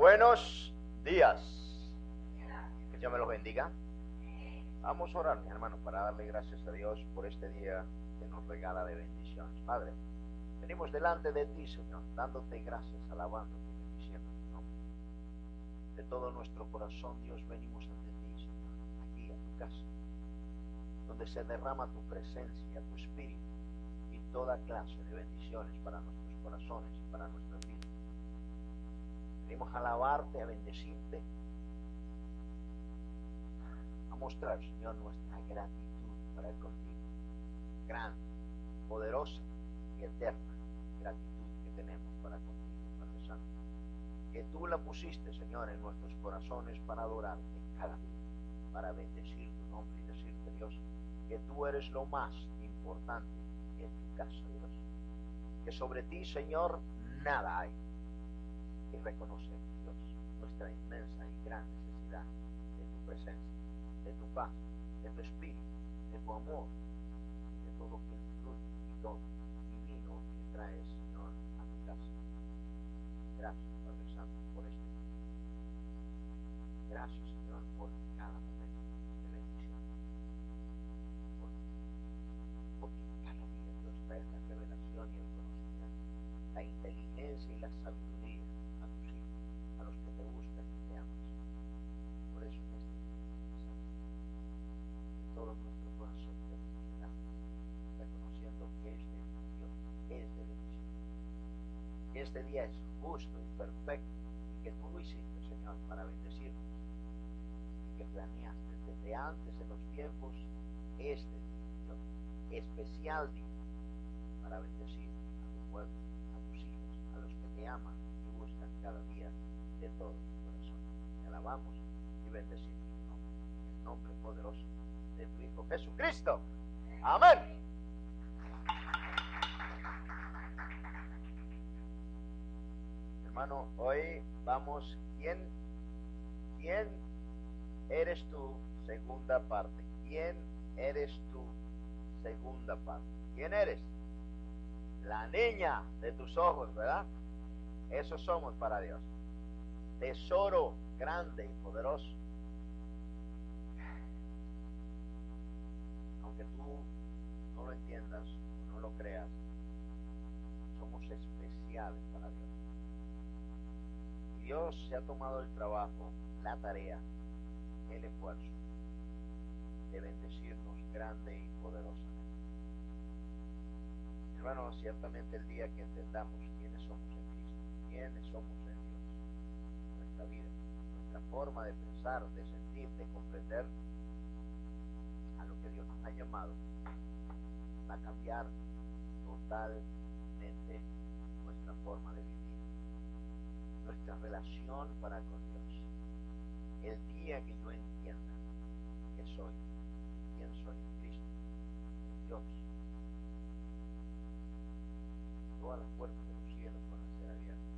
Buenos días. Que Dios me los bendiga. Vamos a orar, mis hermanos, para darle gracias a Dios por este día que nos regala de bendiciones. Padre, venimos delante de ti, Señor, dándote gracias, alabándote bendiciendo tu nombre. De todo nuestro corazón, Dios, venimos ante ti, Señor, aquí a tu casa, donde se derrama tu presencia, tu espíritu y toda clase de bendiciones para nuestros corazones y para nuestras vidas. Venimos a alabarte, a bendecirte, a mostrar, Señor, nuestra gratitud para contigo. Grande, poderosa y eterna gratitud que tenemos para contigo, Padre Santo. Que tú la pusiste, Señor, en nuestros corazones para adorarte cada día, para bendecir tu nombre y decirte, Dios, que tú eres lo más importante en tu casa, Dios. Que sobre ti, Señor, nada hay y reconocemos, Dios, nuestra inmensa y gran necesidad de tu presencia, de tu paz, de tu espíritu, de tu amor y de todo que fluye y todo divino que traes, Señor, a tu casa. Gracias, Padre Santo, por este día. Gracias, Señor, por cada momento de bendición. Por- Porque cada día Dios trae la revelación y el conocimiento, la inteligencia y la sabiduría a tus hijos, a los que te buscan y te aman. Por eso en este día, Padre Santo, de todo nuestro corazón te damos gracias, reconociendo que este Dios es de bendición. Que este día es justo y perfecto y que tú lo hiciste, Señor, para bendecirnos y que antes de los tiempos este especial para bendecir a tu pueblo, a tus hijos, a los que te aman y buscan cada día de todo tu corazón. Te alabamos y bendecimos tu nombre, en el nombre poderoso de tu Hijo Jesucristo. Amén. Hermano, hoy vamos, ¿quién, quién eres tú? Segunda parte. ¿Quién eres tú? Segunda parte. ¿Quién eres? La niña de tus ojos, ¿verdad? Eso somos para Dios. Tesoro grande y poderoso. Aunque tú no lo entiendas no lo creas, somos especiales para Dios. Dios se ha tomado el trabajo, la tarea, el esfuerzo de bendecirnos grande y poderosamente. Hermano, ciertamente el día que entendamos quiénes somos en Cristo, quiénes somos en Dios, nuestra vida, nuestra forma de pensar, de sentir, de comprender a lo que Dios nos ha llamado, va a cambiar totalmente nuestra forma de vivir, nuestra relación para con Dios. El día que yo entienda que soy, quién soy en Cristo, en Dios, todas las puertas de los cielos van a ser abiertas.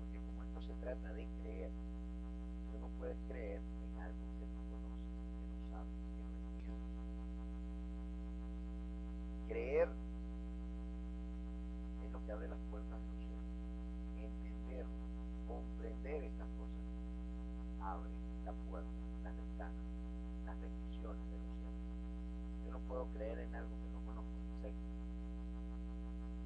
Porque como esto se trata de creer, tú no puedes creer en algo que no conoces, que no sabes, que no entiendes. Creer es lo que abre las puertas de los cielos. Entender, comprender estas cosas, abre la puerta, las ventanas, las bendiciones de los cielos. Yo no puedo creer en algo que no conozco ni sé.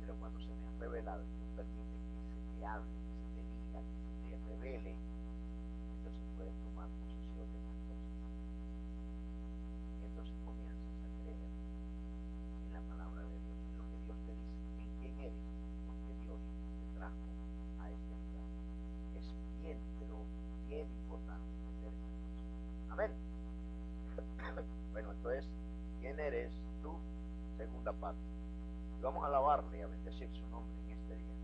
Pero cuando se me ha revelado Dios permite que se te hable, que se te diga, que se te revele, entonces puedes tomar posesión de las cosas. Y entonces comienzas a creer en la palabra de Dios, en lo que Dios te dice, en quién eres, porque Dios te trajo a este lugar. Es bien, pero bien importante entender estas cosas. Amén. bueno, entonces, ¿quién eres tú? Segunda parte. Y vamos a alabarle y a bendecir su nombre en este día,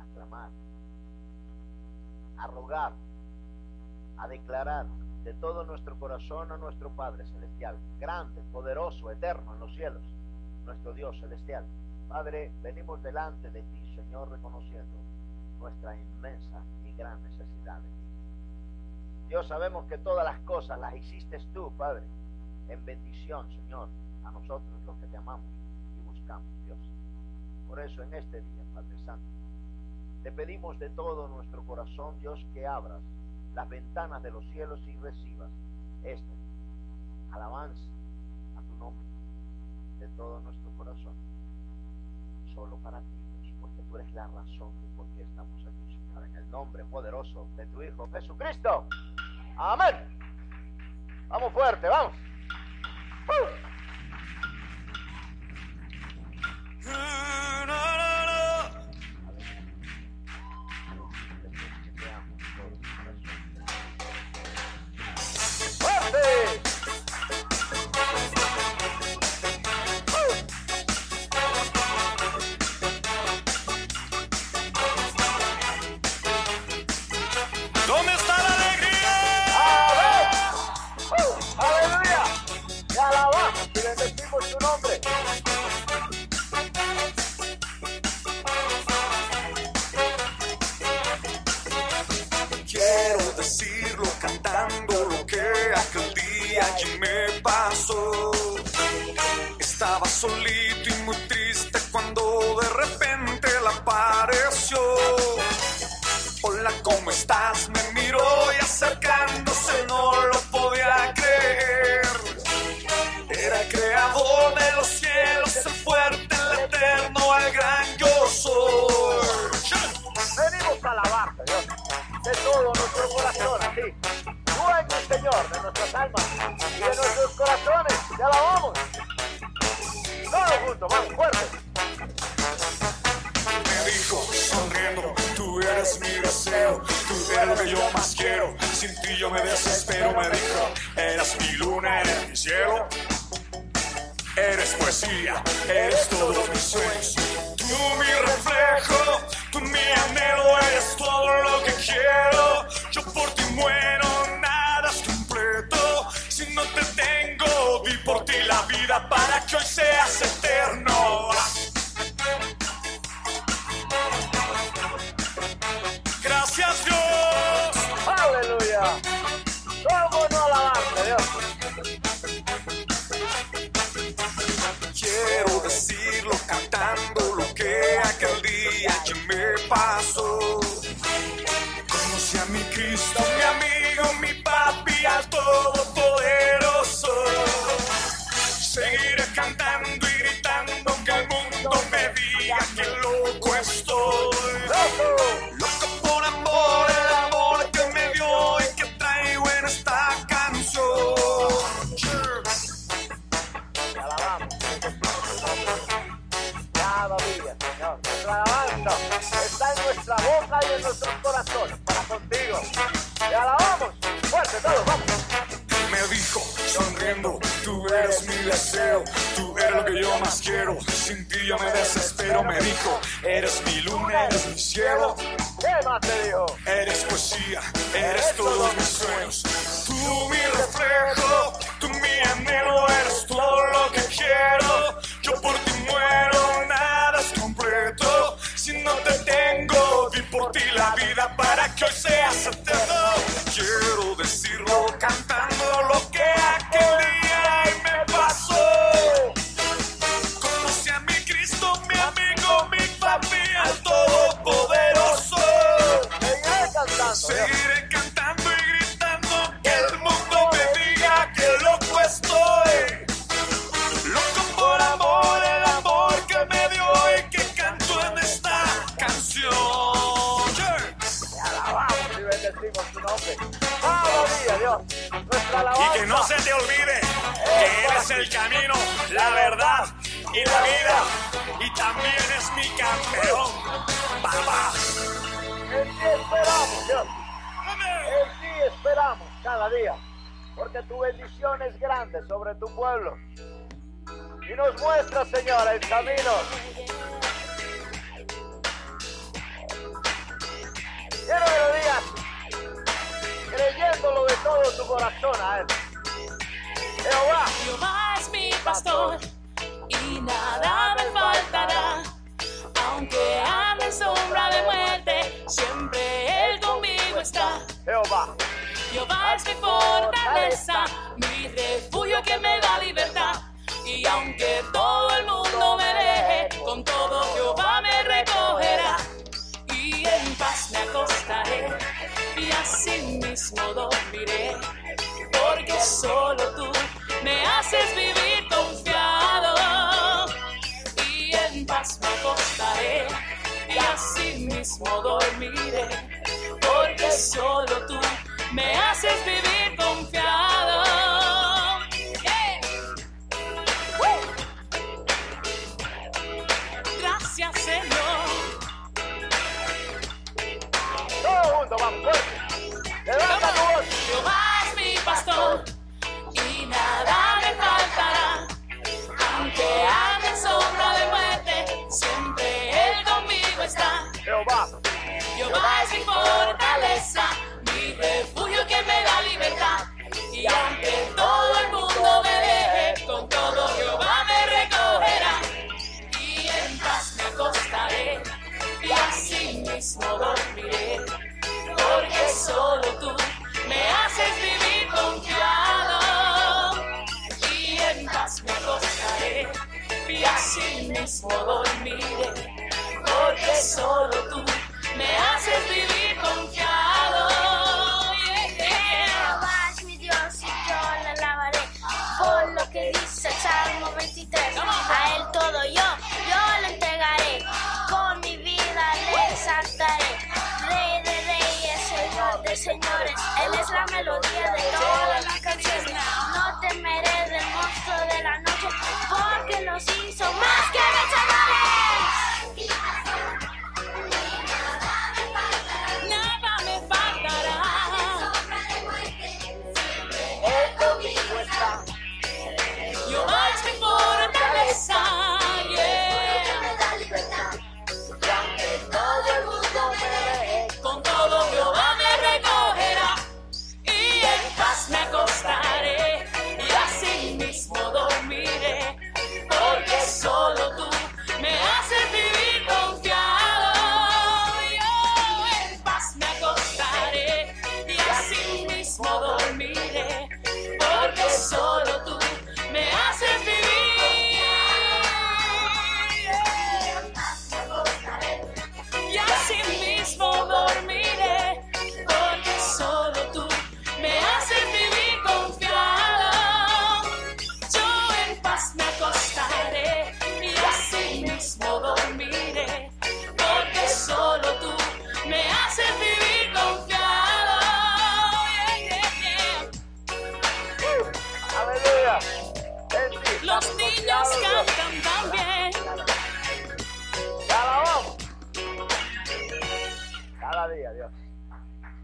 a clamar, a declarar de todo nuestro corazón a nuestro Padre Celestial, grande, poderoso, eterno en los cielos, nuestro Dios Celestial. Padre, venimos delante de ti, Señor, reconociendo nuestra inmensa y gran necesidad de ti. Dios, sabemos que todas las cosas las hiciste tú, Padre, en bendición, Señor, a nosotros los que te amamos y buscamos, Dios. Por eso en este día, Padre Santo, te pedimos de todo nuestro corazón, Dios, que abras las ventanas de los cielos y recibas este alabanza a tu nombre de todo nuestro corazón. Solo para ti, Dios, porque tú eres la razón de por qué estamos aquí, Señor, en el nombre poderoso de tu Hijo Jesucristo. Amén. Vamos fuerte, vamos. ¡Uh! Hola, ¿cómo estás? eres todos mis sueños. Tú mi reflejo, tú mi anhelo, eres todo lo que quiero. Yo por ti muero, nada es completo. Si no te tengo, di por ti la vida para que hoy seas de nuestros para contigo. Te alabamos, fuerte todos, vamos. Me dijo, sonriendo, tú eres mi deseo, tú eres lo que yo más quiero, sin ti yo me desespero, me dijo, eres mi luna, eres mi cielo. ¿Qué más te dijo? Eres poesía, eres todos mis sueños, tú mi reflejo, tú mi anhelo, eres todo lo que quiero, yo por ti para que hoy sea eterno. Quiero decirlo cantando lo que aquel día me pasó. Conocí a mi Cristo, mi amigo, mi papi, al todopoderoso. Seguiré es el camino, la verdad y la vida. Y también es mi campeón, papá. En ti esperamos, Dios. En ti esperamos cada día. Porque tu bendición es grande sobre tu pueblo. Y nos muestra, Señor, el camino. Quiero que lo digas creyéndolo de todo tu corazón a Él. Jehová. Jehová es mi pastor y nada me faltará. Aunque ande en sombra de muerte, siempre Él conmigo está. Jehová. Jehová es mi fortaleza, mi refugio que me da libertad. Y aunque todo el mundo me deje, con todo Jehová me recogerá. Y en paz me acostaré y así mismo dormiré, porque solo tú haces vivir confiado y en paz me acostaré y así mismo dormiré, porque solo tú me haces vivir confiado. Woo. Gracias Señor. Todos juntos, vamos, fuerte. Es mi fortaleza, mi refugio que me da libertad. Y aunque todo el mundo me deje, con todo Jehová me recogerá. Y en paz me acostaré y así mismo dormiré. Porque solo tú me haces vivir confiado. Y en paz me acostaré y así mismo dormiré. Porque solo tú me haces vivir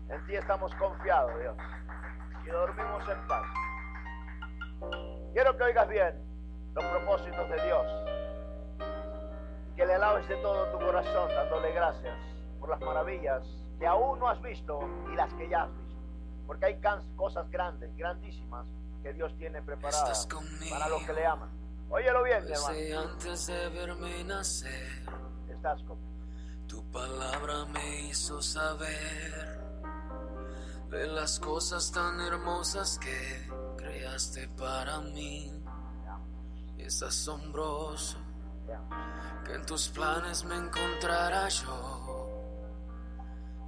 En ti estamos confiados, Dios. Y dormimos en paz. Quiero que oigas bien los propósitos de Dios. Y que le alabes de todo tu corazón, dándole gracias por las maravillas que aún no has visto y las que ya has visto. Porque hay cosas grandes, grandísimas, que Dios tiene preparadas para los que le aman. Óyelo bien, mi antes de verme nacer, Estás conmigo. tu palabra me hizo saber de las cosas tan hermosas que creaste para mí. Es asombroso que en tus planes me encontrara yo,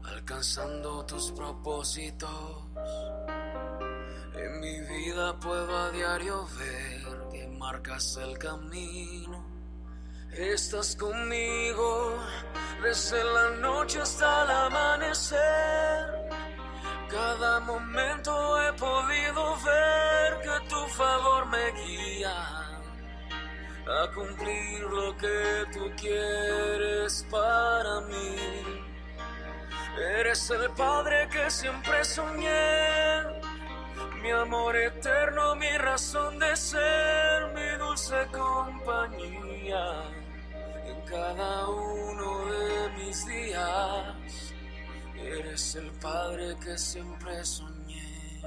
alcanzando tus propósitos. En mi vida puedo a diario ver que marcas el camino. Estás conmigo desde la noche hasta el amanecer. Cada momento he podido ver que tu favor me guía a cumplir lo que tú quieres para mí. Eres el Padre que siempre soñé, mi amor eterno, mi razón de ser, mi dulce compañía en cada uno de mis días. Eres el Padre que siempre soñé.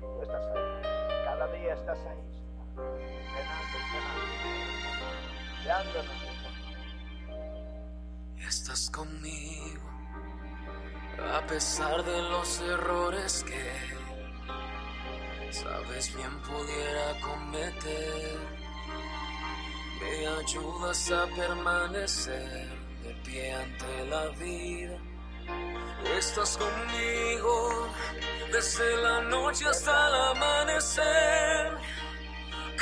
Tú estás ahí. Cada día estás ahí, Señor. Guiándonos, Señor. Estás conmigo a pesar de los errores que sabes bien pudiera cometer. Me ayudas a permanecer de pie ante la vida Estás conmigo desde la noche hasta el amanecer.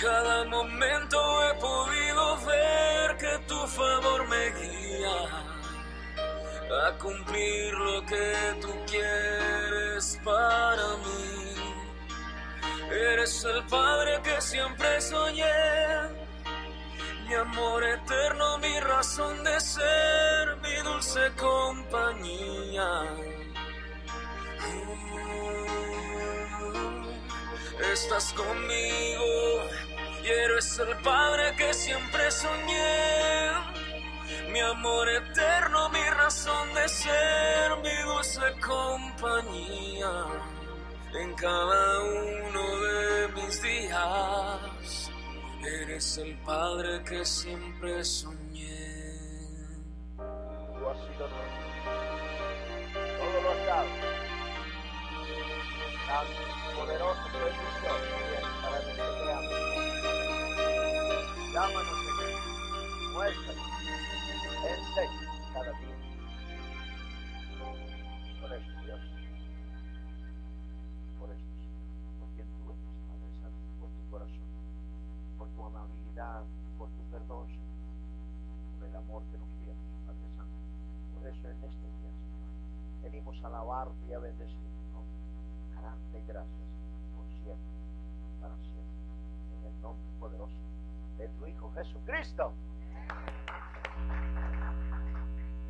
Cada momento he podido ver que tu favor me guía a cumplir lo que tú quieres para mí. Eres el Padre que siempre soñé, mi amor eterno, mi razón de ser, dulce compañía. Estás conmigo y eres el Padre que siempre soñé mi amor eterno, mi razón de ser, mi dulce compañía en cada uno de mis días. Eres el Padre que siempre soñé. Todo lo has dado. Tan poderoso que es Dios, para que te veamos. Llámanos, Señor. Muéstranos. Enseña cada día. Por eso, Dios. Por eso. Por quien tú eres, Padre Santo. Por tu corazón. Por tu amabilidad. Por tu perdón. Por el amor que nos tienes, Padre Santo. Eso en este día, Señor, venimos a alabarte y a bendecirte, ¿no? Gracias por siempre, para siempre. En el nombre poderoso de tu Hijo Jesucristo.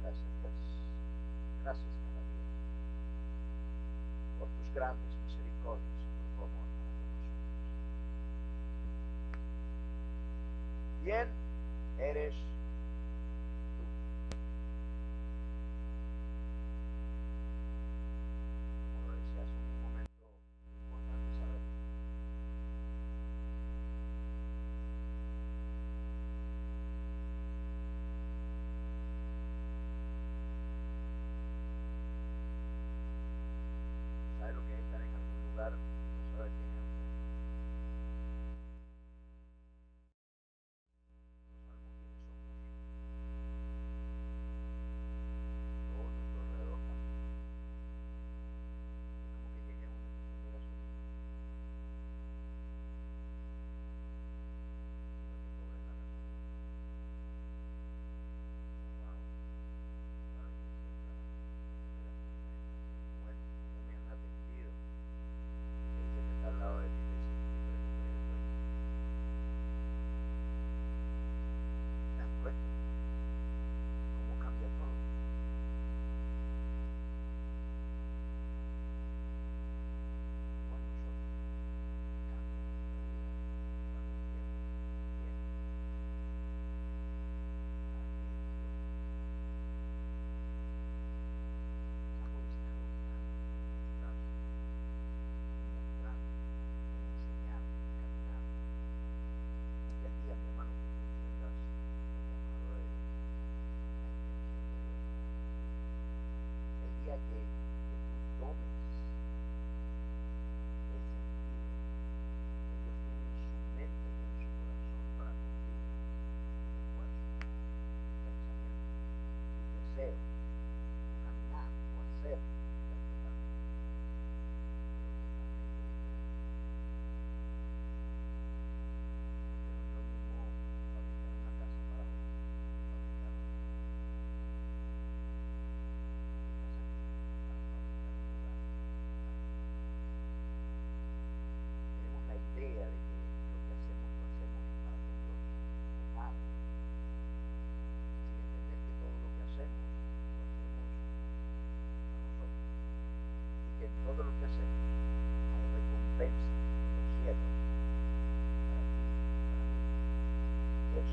Gracias, Dios. Gracias cada día. Por tus grandes misericordias y por tu amor. Bien eres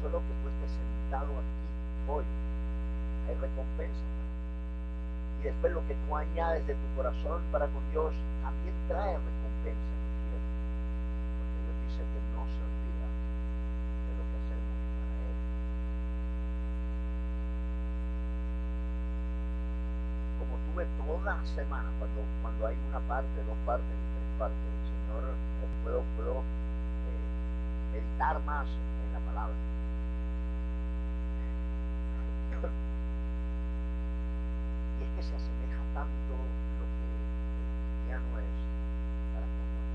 Solo que tú estés sentado aquí hoy hay recompensa. Y después lo que tú añades de tu corazón para con Dios también trae recompensa. Porque Dios dice que no se olvida de lo que hacemos para Él. Como tuve toda la semana, cuando, cuando hay una parte, dos partes, tres partes, el Señor, puedo, puedo eh, meditar más en la palabra. se asemeja tanto lo que el cristiano es para con hijos.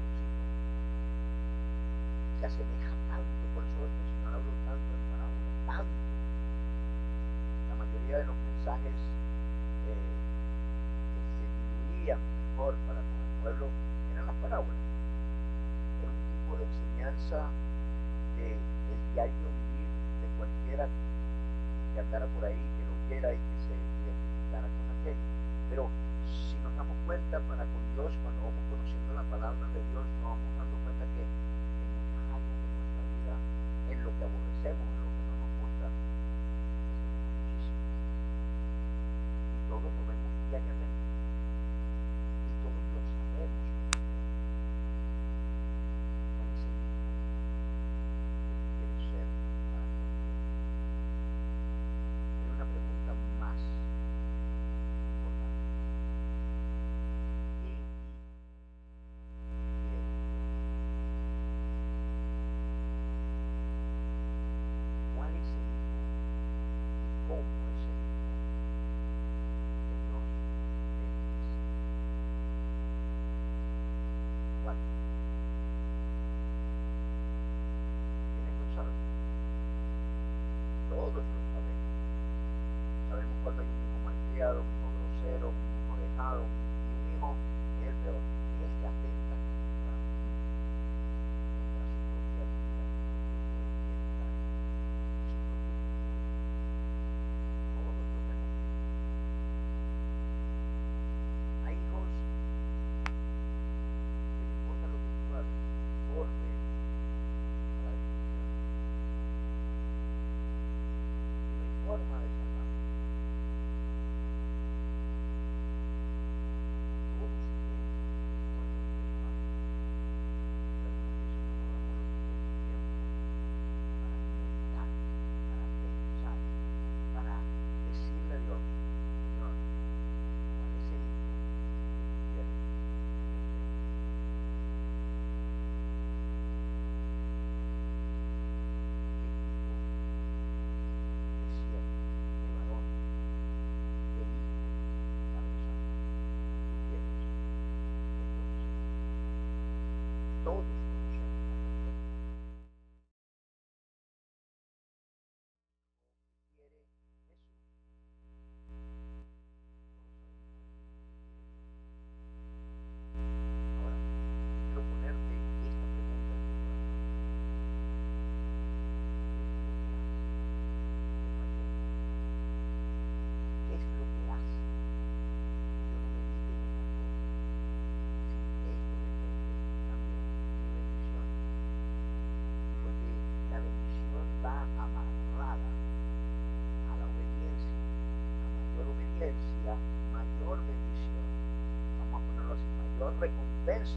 Se asemeja tanto, por eso el Señor habló tanto en parábola, tanto. La mayoría de los mensajes eh, que se diluían mejor para con el pueblo eran las parábolas. Era un tipo de enseñanza de, del diario vivir de cualquiera que andara por ahí, que lo quiera y que pero si nos damos cuenta para con Dios, cuando vamos conociendo la palabra de Dios, nos vamos dando cuenta que mayor bendición. Vamos a ponerlo así, mayor recompensa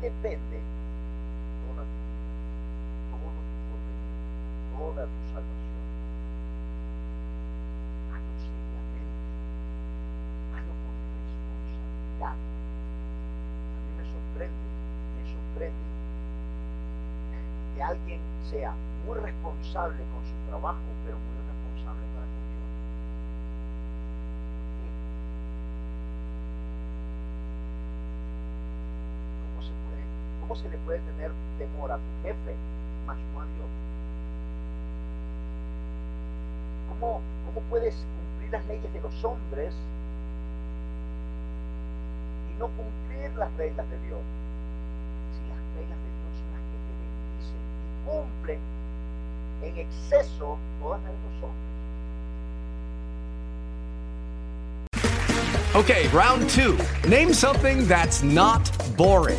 depende toda tu vida, todo tu porvenir, toda tu salvación. Hazlo seriamente, hazlo con responsabilidad. A mí me sorprende, me sorprende que alguien sea muy responsable con su trabajo, pero muy irresponsable para con Dios. ¿Por qué? ¿Cómo se, puede, ¿Cómo se le puede tener temor a tu jefe, más no a Dios? ¿Cómo, ¿Cómo puedes cumplir las leyes de los hombres y no cumplir las reglas de Dios? Si las reglas de Dios son las que te bendicen y cumplen en exceso todas las de los hombres. Okay, round two. Name something that's not boring.